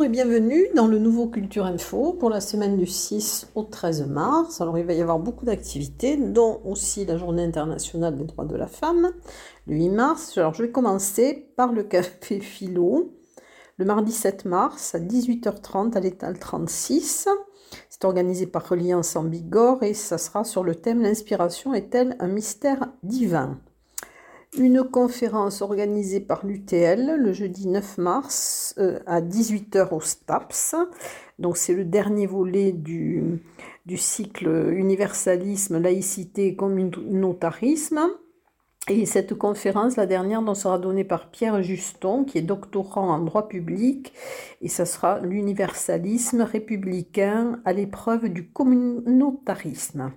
Et bienvenue dans le nouveau Culture Info pour la semaine du 6 au 13 mars. Alors il va y avoir beaucoup d'activités, dont aussi la Journée internationale des droits de la femme, le 8 mars. Alors je vais commencer par le café philo, le mardi 7 mars à 18h30 à l'étal 36. C'est organisé par Reliance en Bigorre et ça sera sur le thème L'inspiration est-elle un mystère divin? Une conférence organisée par l'UTL le jeudi 9 mars euh, à 18h au STAPS. Donc c'est le dernier volet du, cycle universalisme, laïcité et communautarisme. Et cette conférence, la dernière, sera donnée par Pierre Juston, qui est doctorant en droit public, et ça sera l'universalisme républicain à l'épreuve du communautarisme.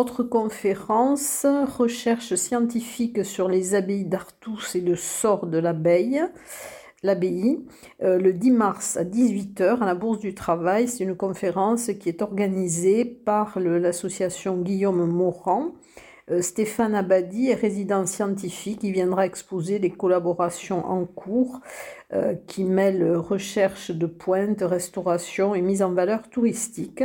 Autre conférence, recherche scientifique sur les abbayes d'Artus et le sort de l'abeille. L'abbaye, euh, le 10 mars à 18h à la Bourse du Travail. C'est une conférence qui est organisée par l'association Guillaume Morand. Euh, Stéphane Abadi est résident scientifique. Il viendra exposer les collaborations en cours euh, qui mêlent recherche de pointe, restauration et mise en valeur touristique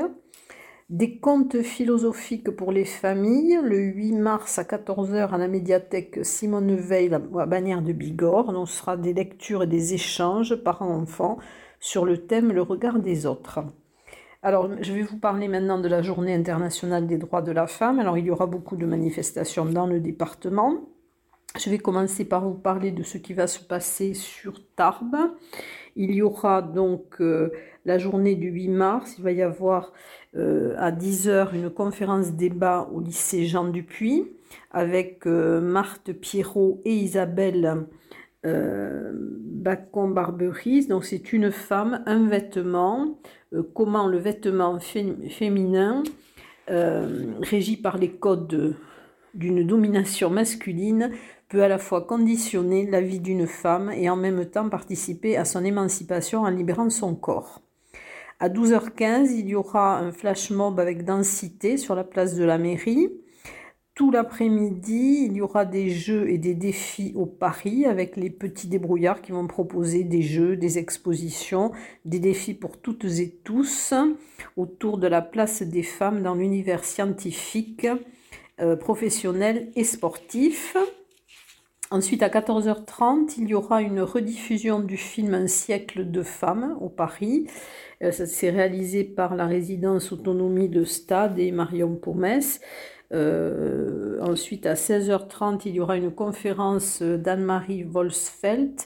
des contes philosophiques pour les familles, le 8 mars à 14h à la médiathèque Simone Veil à Bannière de Bigorre. On sera des lectures et des échanges parents-enfants sur le thème Le regard des autres. Alors, je vais vous parler maintenant de la Journée internationale des droits de la femme. Alors, il y aura beaucoup de manifestations dans le département. Je vais commencer par vous parler de ce qui va se passer sur Tarbes. Il y aura donc euh, la journée du 8 mars, il va y avoir euh, à 10h une conférence débat au lycée Jean Dupuis avec euh, Marthe Pierrot et Isabelle Bacon-Barberis. Donc c'est une femme, un vêtement, comment le vêtement féminin régi par les codes d'une domination masculine peut à la fois conditionner la vie d'une femme et en même temps participer à son émancipation en libérant son corps. À 12h15, il y aura un flash mob avec densité sur la place de la mairie. Tout l'après-midi, il y aura des jeux et des défis au Paris avec les petits débrouillards qui vont proposer des jeux, des expositions, des défis pour toutes et tous autour de la place des femmes dans l'univers scientifique, euh, professionnel et sportif. Ensuite, à 14h30, il y aura une rediffusion du film Un siècle de femmes au Paris. Euh, ça s'est réalisé par la résidence autonomie de Stade et Marion Pomès. Euh, ensuite, à 16h30, il y aura une conférence d'Anne-Marie Wolsfeld,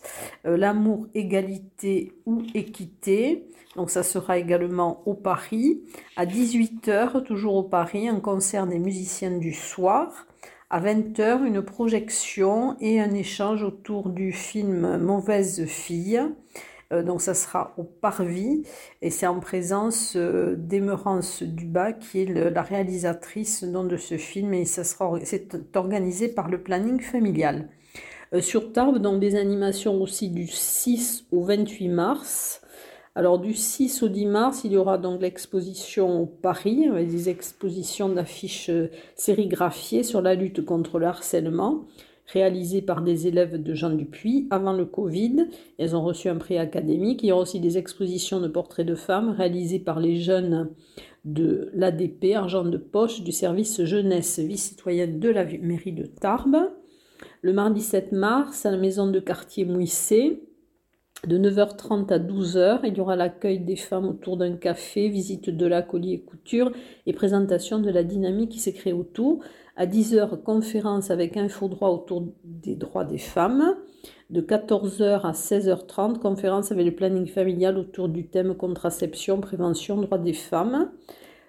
euh, L'amour, égalité ou équité. Donc, ça sera également au Paris. À 18h, toujours au Paris, un concert des musiciens du soir. À 20h, une projection et un échange autour du film Mauvaise fille. Euh, donc ça sera au Parvis et c'est en présence euh, d'Emerance Dubas qui est la réalisatrice de ce film et ça sera c'est organisé par le planning familial. Euh, sur Tarbes, donc des animations aussi du 6 au 28 mars. Alors du 6 au 10 mars, il y aura donc l'exposition Paris, des expositions d'affiches euh, sérigraphiées sur la lutte contre le harcèlement, réalisées par des élèves de Jean Dupuis avant le Covid. Elles ont reçu un prix académique. Il y aura aussi des expositions de portraits de femmes réalisées par les jeunes de l'ADP, argent de poche, du service jeunesse vie citoyenne de la mairie de Tarbes. Le mardi 7 mars, à la maison de quartier Mouissé, de 9h30 à 12h, il y aura l'accueil des femmes autour d'un café, visite de l'atelier couture et présentation de la dynamique qui s'est créée autour. À 10h, conférence avec Infodroit autour des droits des femmes. De 14h à 16h30, conférence avec le planning familial autour du thème contraception, prévention, droits des femmes.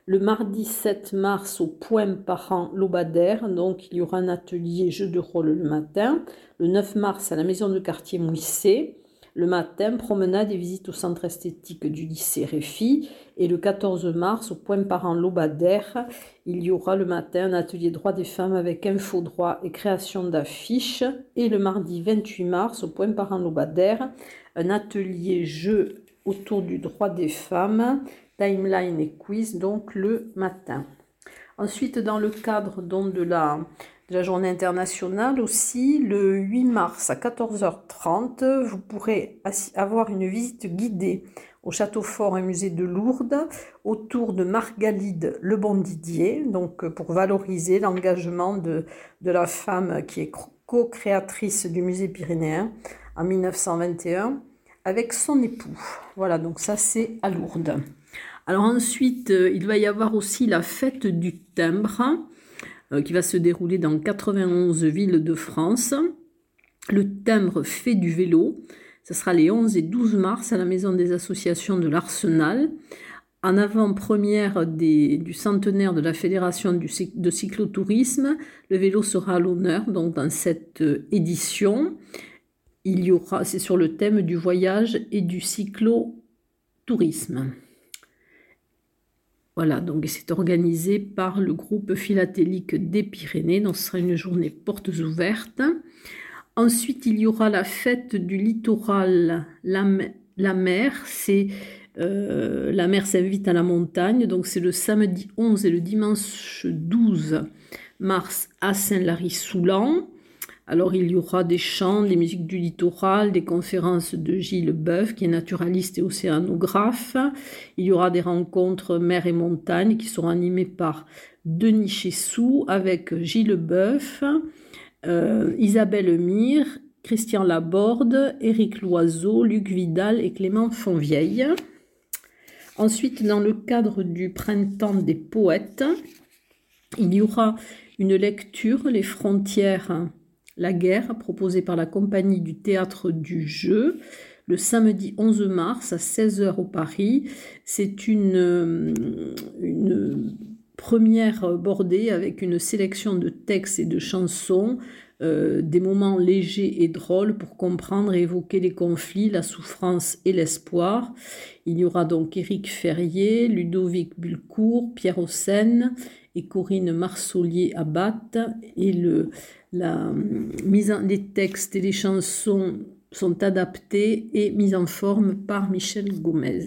Le mardi 7 mars au Point Parent Lobadère, donc il y aura un atelier jeu de rôle le matin. Le 9 mars à la maison de quartier Mouissé. Le matin, promenade et visite au centre esthétique du lycée Réfi. Et le 14 mars, au point parent Lobadère, il y aura le matin un atelier droit des femmes avec info droit et création d'affiches. Et le mardi 28 mars, au point parent Lobadère, un atelier jeu autour du droit des femmes, timeline et quiz, donc le matin. Ensuite, dans le cadre donc, de la la journée internationale aussi, le 8 mars à 14h30, vous pourrez avoir une visite guidée au château fort et musée de Lourdes autour de Margalide Le Bon Didier, donc pour valoriser l'engagement de, de la femme qui est co-créatrice du musée pyrénéen en 1921 avec son époux. Voilà, donc ça c'est à Lourdes. Alors ensuite, euh, il va y avoir aussi la fête du timbre euh, qui va se dérouler dans 91 villes de France. Le timbre fait du vélo. Ce sera les 11 et 12 mars à la Maison des associations de l'Arsenal. En avant-première du centenaire de la Fédération de cyclotourisme, le vélo sera à l'honneur donc dans cette euh, édition. Il y aura, c'est sur le thème du voyage et du cyclotourisme. Voilà, donc c'est organisé par le groupe philatélique des Pyrénées, donc ce sera une journée portes ouvertes. Ensuite, il y aura la fête du littoral, la, mer, c'est euh, la mer s'invite à la montagne, donc c'est le samedi 11 et le dimanche 12 mars à Saint-Lary-Soulan. Alors il y aura des chants, des musiques du littoral, des conférences de Gilles Boeuf, qui est naturaliste et océanographe. Il y aura des rencontres mer et montagne qui seront animées par Denis Chessou avec Gilles Boeuf, euh, Isabelle Mire, Christian Laborde, Éric Loiseau, Luc Vidal et Clément Fonvieille. Ensuite, dans le cadre du printemps des poètes, il y aura une lecture, Les frontières la guerre, proposée par la compagnie du théâtre du jeu, le samedi 11 mars à 16h au Paris. C'est une, euh, une première bordée avec une sélection de textes et de chansons, euh, des moments légers et drôles pour comprendre et évoquer les conflits, la souffrance et l'espoir. Il y aura donc Éric Ferrier, Ludovic Bulcourt, Pierre Haussen et Corinne Marsolier Abat et le, la mise en, les textes et les chansons sont adaptés et mis en forme par Michel Gomez.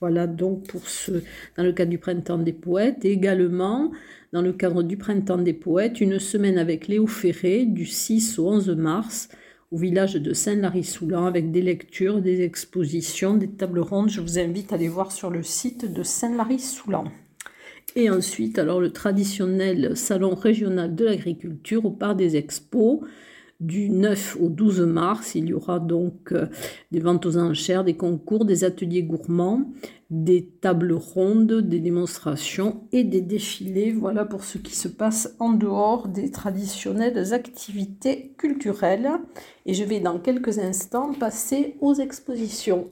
Voilà donc pour ce, dans le cadre du Printemps des Poètes. Et également, dans le cadre du Printemps des Poètes, une semaine avec Léo Ferré du 6 au 11 mars au village de Saint-Lary-Soulan avec des lectures, des expositions, des tables rondes. Je vous invite à aller voir sur le site de Saint-Lary-Soulan. Et ensuite, alors le traditionnel salon régional de l'agriculture au Parc des Expos. Du 9 au 12 mars, il y aura donc euh, des ventes aux enchères, des concours, des ateliers gourmands, des tables rondes, des démonstrations et des défilés. Voilà pour ce qui se passe en dehors des traditionnelles activités culturelles. Et je vais dans quelques instants passer aux expositions.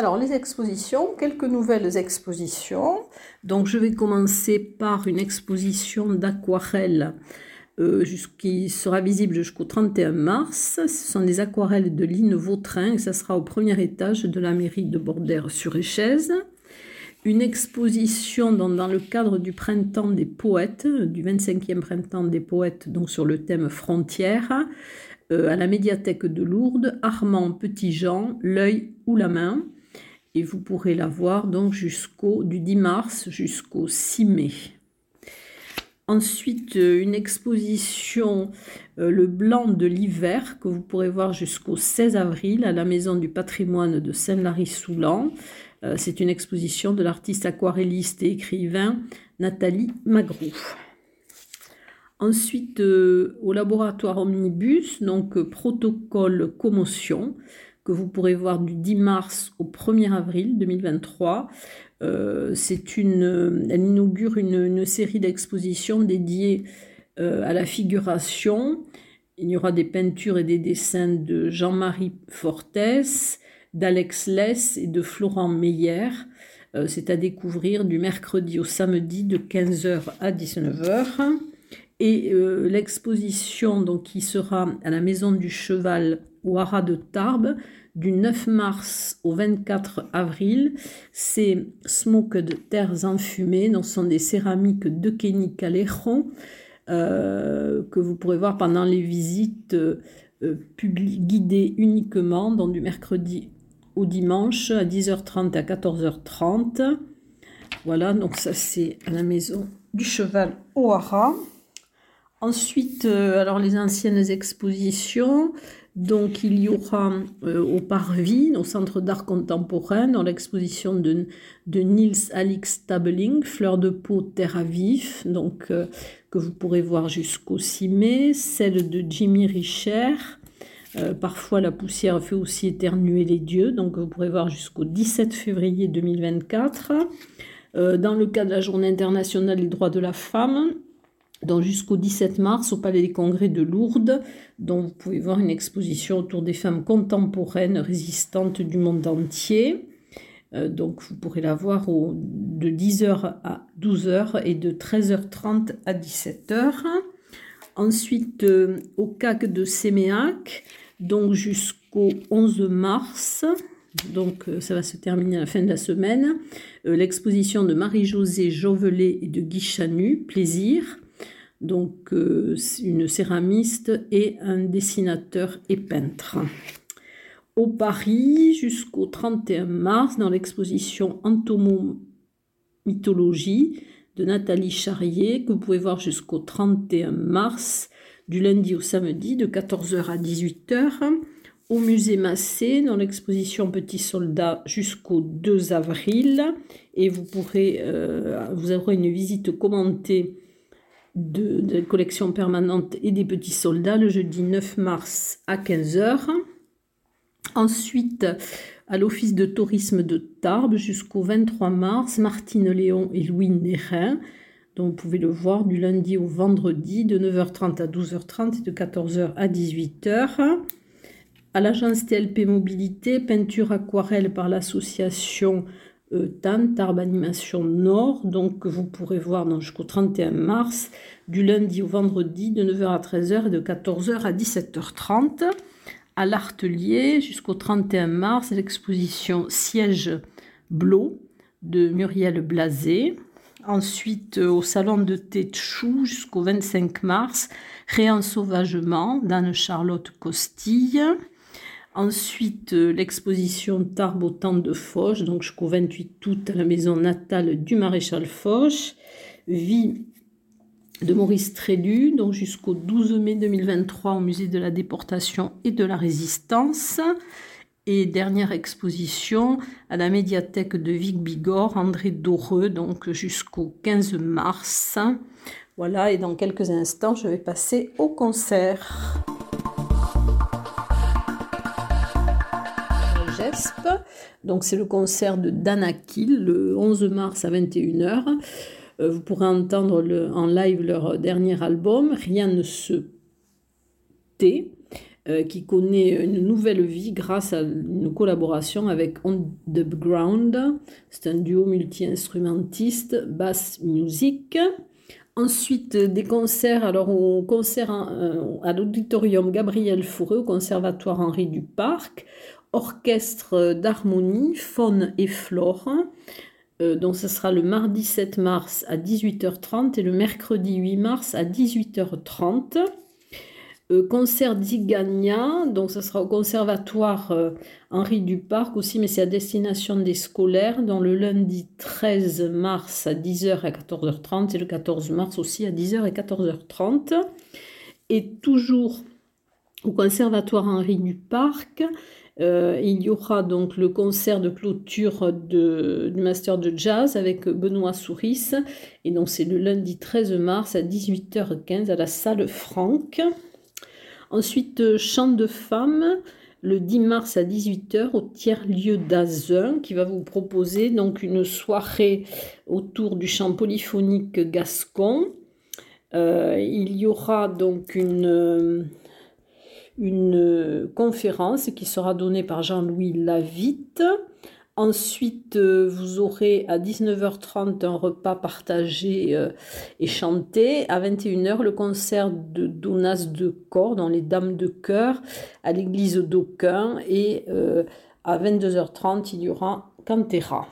Alors, les expositions, quelques nouvelles expositions. Donc, je vais commencer par une exposition d'aquarelles euh, qui sera visible jusqu'au 31 mars. Ce sont des aquarelles de Line Vautrin et ça sera au premier étage de la mairie de Bordère-sur-Échez. Une exposition dans, dans, le cadre du printemps des poètes, du 25e printemps des poètes, donc sur le thème frontières, euh, à la médiathèque de Lourdes, Armand Petit-Jean, l'œil ou la main et vous pourrez la voir donc jusqu'au du 10 mars jusqu'au 6 mai. Ensuite, euh, une exposition euh, Le blanc de l'hiver que vous pourrez voir jusqu'au 16 avril à la Maison du patrimoine de Saint-Lary-Soulan. Euh, c'est une exposition de l'artiste aquarelliste et écrivain Nathalie Magrou. Ensuite, au laboratoire Omnibus, donc protocole commotion, vous pourrez voir du 10 mars au 1er avril 2023. Euh, elle inaugure une, série d'expositions dédiées euh, à la figuration. Il y aura des peintures et des dessins de Jean-Marie Fortes, d'Alex Less et de Florent Meyer. Euh, c'est à découvrir du mercredi au samedi de 15h à 19h. Et l'exposition donc, qui sera à la Maison du Cheval au de Tarbes du 9 mars au 24 avril. C'est de Terres Enfumées, donc ce sont des céramiques de Kenny Caléron euh, que vous pourrez voir pendant les visites guidé uniquement, donc du mercredi au dimanche à 10h30 à 14h30. Voilà, donc ça c'est à la maison du cheval au. Ensuite, alors les anciennes expositions, donc il y aura euh, au Parvis, au Centre d'art contemporain, dans l'exposition de, de Niels Alix Tabeling, Fleurs de peau, terre à vif, donc, euh, que vous pourrez voir jusqu'au 6 mai, celle de Jimmy Richer. Euh, parfois la poussière fait aussi éternuer les dieux, donc vous pourrez voir jusqu'au 17 février 2024. dans le cadre de la Journée internationale des droits de la femme, donc jusqu'au 17 mars au Palais des Congrès de Lourdes, dont vous pouvez voir une exposition autour des femmes contemporaines résistantes du monde entier. Euh, donc vous pourrez la voir de 10h à 12h et de 13h30 à 17h. Ensuite, euh, au CAC de Séméac, donc jusqu'au 11 mars, donc euh, ça va se terminer à la fin de la semaine, l'exposition de Marie-Josée Jovelet et de Guy Chanu, Plaisir donc euh, une céramiste et un dessinateur et peintre. Au Paris, jusqu'au 31 mars, dans l'exposition Entomomythologie de Nathalie Charrier, que vous pouvez voir jusqu'au 31 mars, du lundi au samedi, de 14h à 18h. Au musée Massé, dans l'exposition Petits Soldats jusqu'au 2 avril. Et vous pourrez, euh, vous aurez une visite commentée de, collection permanente et des petits soldats le jeudi 9 mars à 15h. Ensuite, à l'Office de tourisme de Tarbes jusqu'au 23 mars, Martine Léon et Louis Nérin. dont vous pouvez le voir du lundi au vendredi de 9h30 à 12h30 et de 14h à 18h. À l'agence TLP Mobilité, peinture aquarelle par l'association euh, TAN, Animation Nord. Donc vous pourrez voir jusqu'au 31 mars, du lundi au vendredi, de 9h à 13h et de 14h à 17h30. À l'Artelier, jusqu'au 31 mars, l'exposition Siège Blot de Muriel Blasé. Ensuite, euh, au salon de thé Chou jusqu'au 25 mars, Réensauvagement d'Anne-Charlotte Costille. Ensuite, euh, l'exposition Tarbes au temps de Foch, donc jusqu'au 28 août à la maison natale du maréchal Foch. Vie de Maurice Trélu, donc jusqu'au 12 mai 2023 au musée de la déportation et de la résistance. Et dernière exposition à la médiathèque de Vic Bigorre, André Doreux, donc jusqu'au 15 mars. Voilà, et dans quelques instants, je vais passer au concert. Donc c'est le concert de Danakil le 11 mars à 21h. Euh, vous pourrez entendre en live leur dernier album, Rien ne se tait, euh, qui connaît une nouvelle vie grâce à une collaboration avec On the Ground. C'est un duo multi-instrumentiste, bass music. Ensuite, des concerts, alors au concert euh, à l'auditorium Gabriel Fourreux, au conservatoire Henri Duparc, orchestre d'harmonie, faune et flore. Euh, donc ce sera le mardi 7 mars à 18h30 et le mercredi 8 mars à 18h30. Euh, concert d'Igania, donc ce sera au conservatoire euh, Henri Duparc aussi, mais c'est à destination des scolaires, dans le lundi 13 mars à 10h et 14h30 et le 14 mars aussi à 10h et 14h30. Et toujours au conservatoire Henri Duparc, euh, il y aura donc le concert de clôture du Master de Jazz avec Benoît Souris. Et donc c'est le lundi 13 mars à 18h15 à la salle Franck. Ensuite, chant de femmes le 10 mars à 18h au tiers-lieu d'Azun qui va vous proposer donc une soirée autour du chant polyphonique gascon. Euh, il y aura donc une une conférence qui sera donnée par Jean-Louis Lavitte. Ensuite, euh, vous aurez à 19h30 un repas partagé euh, et chanté. À 21h, le concert de Donas de Corps dans les Dames de Cœur à l'église d'Aucun. Et euh, à 22h30, il y aura Cantera.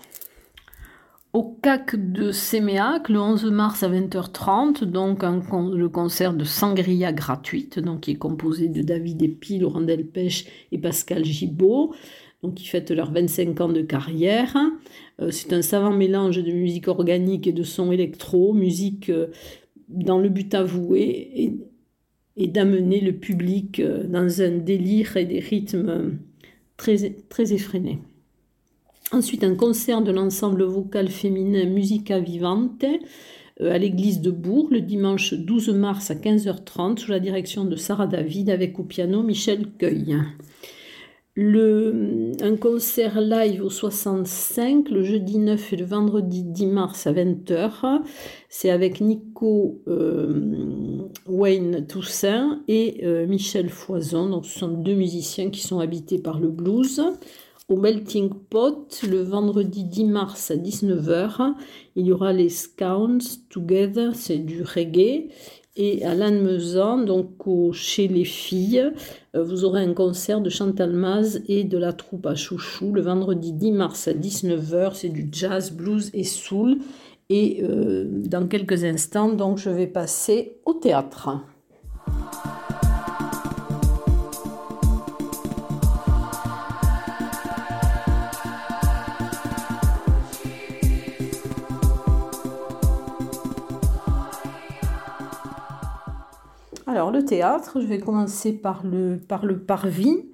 Au CAC de Séméac le 11 mars à 20h30, donc le concert de Sangria gratuite, donc qui est composé de David Epi, Laurent Delpech et Pascal Gibaud, donc qui fêtent leurs 25 ans de carrière. Euh, c'est un savant mélange de musique organique et de son électro, musique euh, dans le but avoué et, et d'amener le public euh, dans un délire et des rythmes très, très effrénés. Ensuite, un concert de l'ensemble vocal féminin Musica Vivante euh, à l'église de Bourg le dimanche 12 mars à 15h30 sous la direction de Sarah David avec au piano Michel Cueil. Un concert live au 65 le jeudi 9 et le vendredi 10 mars à 20h. C'est avec Nico euh, Wayne Toussaint et euh, Michel Foison. Donc, ce sont deux musiciens qui sont habités par le blues au Melting Pot le vendredi 10 mars à 19h. Il y aura les Scouts Together, c'est du reggae. Et à Lannemezan, donc chez les filles, euh, vous aurez un concert de Chantal Maz et de la troupe à Chouchou le vendredi 10 mars à 19h. C'est du jazz, blues et soul. Et euh, dans quelques instants, donc, je vais passer au théâtre. Alors le théâtre, je vais commencer par le, par le parvis,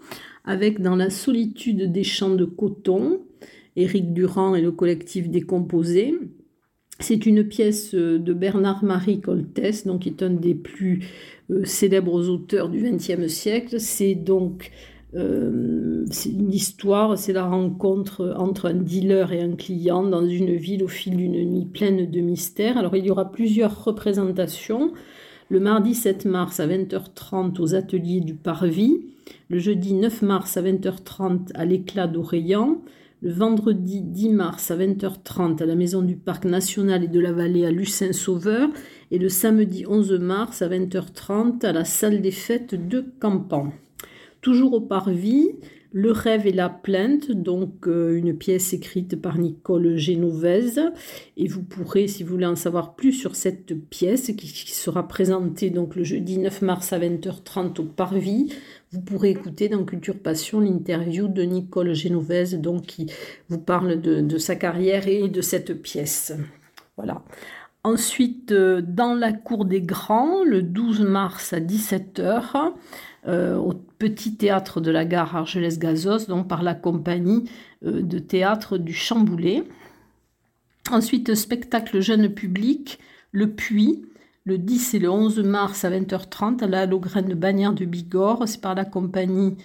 avec Dans la solitude des champs de coton, Éric Durand et le collectif Décomposé. C'est une pièce de Bernard-Marie Coltès, donc qui est un des plus euh, célèbres auteurs du XXe siècle. C'est donc euh, une histoire, c'est la rencontre entre un dealer et un client dans une ville au fil d'une nuit pleine de mystères. Alors il y aura plusieurs représentations le mardi 7 mars à 20h30 aux ateliers du Parvis, le jeudi 9 mars à 20h30 à l'éclat d'Oreillan, le vendredi 10 mars à 20h30 à la Maison du Parc National et de la Vallée à Lucin-Sauveur. Et le samedi 11 mars à 20h30 à la salle des fêtes de Campan. Toujours au Parvis, le rêve et la plainte, donc euh, une pièce écrite par Nicole Génovese. Et vous pourrez, si vous voulez en savoir plus sur cette pièce qui, sera présentée donc le jeudi 9 mars à 20h30 au Parvis, vous pourrez écouter dans Culture Passion l'interview de Nicole Génovese, donc qui vous parle de, de sa carrière et de cette pièce. Voilà. Ensuite, euh, dans la cour des grands, le 12 mars à 17h, euh, au petit théâtre de la gare Argelès-Gazos, donc par la compagnie euh, de théâtre du Chamboulet. Ensuite, spectacle jeune public, Le Puits, le 10 et le 11 mars à 20h30 à la Logrène de Bagnères de Bigorre. C'est par la compagnie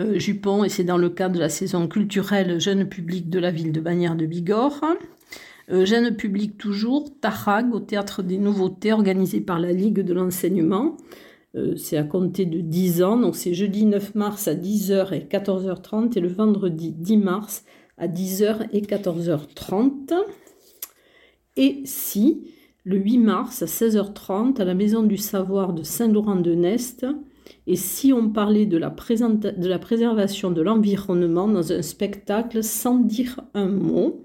euh, Jupon et c'est dans le cadre de la saison culturelle jeune public de la ville de Bagnères de Bigorre. jeune public toujours, Tarag au théâtre des nouveautés organisé par la Ligue de l'enseignement. Euh, c'est à compter de 10 ans. Donc c'est jeudi 9 mars à 10h et 14h30 et le vendredi 10 mars à 10h et 14h30. Et si le 8 mars à 16h30 à la Maison du Savoir de Saint-Laurent-de-Nest. Et si on parlait de la, de la préservation de l'environnement dans un spectacle sans dire un mot,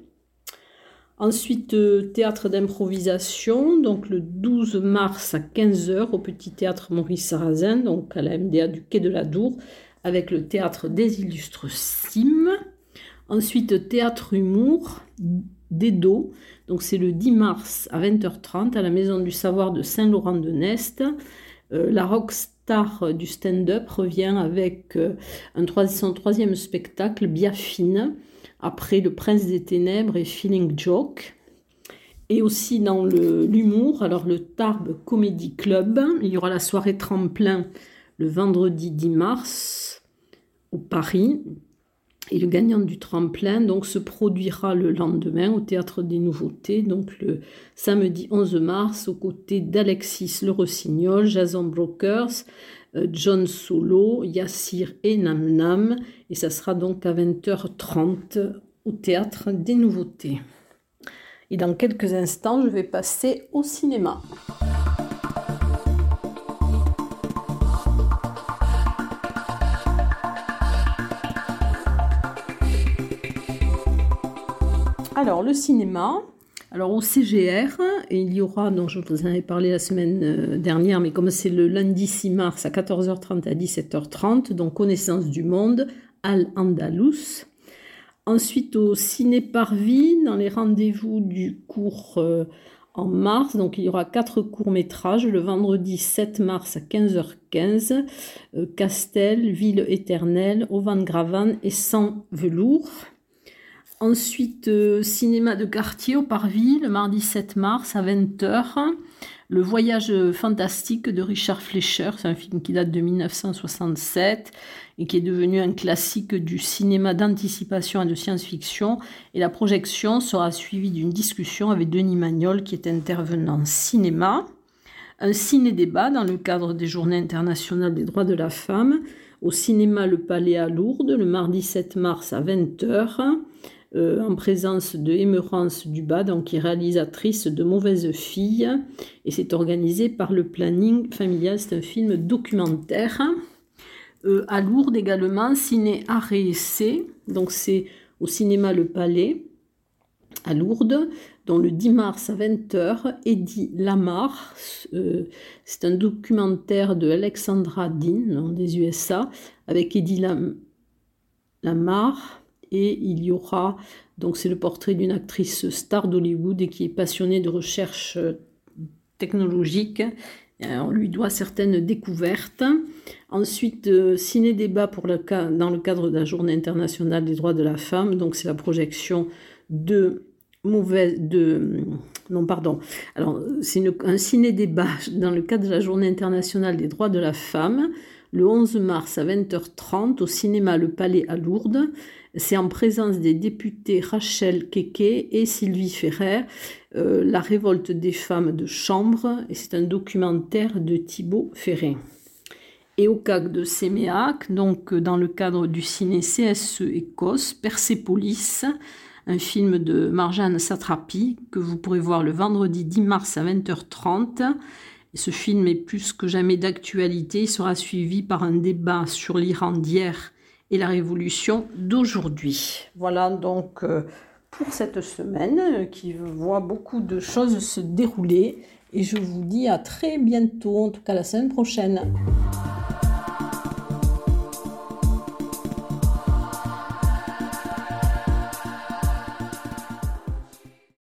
Ensuite, euh, théâtre d'improvisation, donc le 12 mars à 15h au petit théâtre Maurice Sarrazin, donc à la MDA du Quai de la Dour, avec le théâtre des illustres Sim. Ensuite, théâtre humour d'Edo, donc c'est le 10 mars à 20h30 à la Maison du Savoir de Saint-Laurent-de-Nest. Euh, la rockstar du stand-up revient avec euh, un son troisième spectacle, Biafine après Le Prince des Ténèbres et Feeling Joke. Et aussi dans l'humour, alors le Tarbes Comedy Club, il y aura la soirée tremplin le vendredi 10 mars au Paris. Et le gagnant du tremplin donc se produira le lendemain au Théâtre des Nouveautés, donc le samedi 11 mars, aux côtés d'Alexis Le Rossignol, Jason Brokers, euh, John Solo, Yassir et Nam Nam. Et ça sera donc à 20h30 au Théâtre des Nouveautés. Et dans quelques instants, je vais passer au cinéma. Alors, le cinéma, Alors au CGR, il y aura, dont je vous en ai parlé la semaine euh, dernière, mais comme c'est le lundi 6 mars à 14h30 à 17h30, donc Connaissance du Monde, Al-Andalus. Ensuite au Ciné Parvis, dans les rendez-vous du cours euh, en mars, donc il y aura quatre courts-métrages, le vendredi 7 mars à 15h15, euh, Castel, Ville éternelle, Au Van Gravan et Sans velours. Ensuite, euh, cinéma de quartier au Parvis, le mardi 7 mars à 20h. Le voyage fantastique de Richard Fleischer, c'est un film qui date de 1967 et qui est devenu un classique du cinéma d'anticipation et de science-fiction. Et la projection sera suivie d'une discussion avec Denis Magnol, qui est intervenant cinéma. Un ciné-débat dans le cadre des Journées internationales des droits de la femme au cinéma Le Palais à Lourdes le mardi 7 mars à 20h. Euh, en présence de Émerance Dubas, donc qui est réalisatrice de Mauvaises Filles, et c'est organisé par le Planning Familial. C'est un film documentaire. Euh, à Lourdes également, Ciné Arrêt C, donc c'est au cinéma Le Palais, à Lourdes, dont le 10 mars à 20h, Eddie Lamar, euh, c'est un documentaire de Alexandra Dean, des USA, avec Eddie Lamar, et il y aura, donc c'est le portrait d'une actrice star d'Hollywood et qui est passionnée de recherche euh, technologique. Euh, on lui doit certaines découvertes. Ensuite, euh, ciné-débat pour le, dans le cadre de la Journée internationale des droits de la femme. Donc, c'est la projection de mauvaise de non pardon alors c'est un ciné-débat dans le cadre de la Journée internationale des droits de la femme le 11 mars à 20h30 au cinéma Le Palais à Lourdes c'est en présence des députés Rachel Keke et Sylvie Ferrer, euh, La révolte des femmes de chambre, et c'est un documentaire de Thibaut Ferré. Et au CAC de Séméac, donc dans le cadre du ciné CSE Écosse, Persepolis, un film de Marjane Satrapi que vous pourrez voir le vendredi 10 mars à 20h30. Et ce film est plus que jamais d'actualité. Il sera suivi par un débat sur l'Iran d'hier la révolution d'aujourd'hui. Voilà donc euh, pour cette semaine euh, qui voit beaucoup de choses se dérouler et je vous dis à très bientôt, en tout cas la semaine prochaine.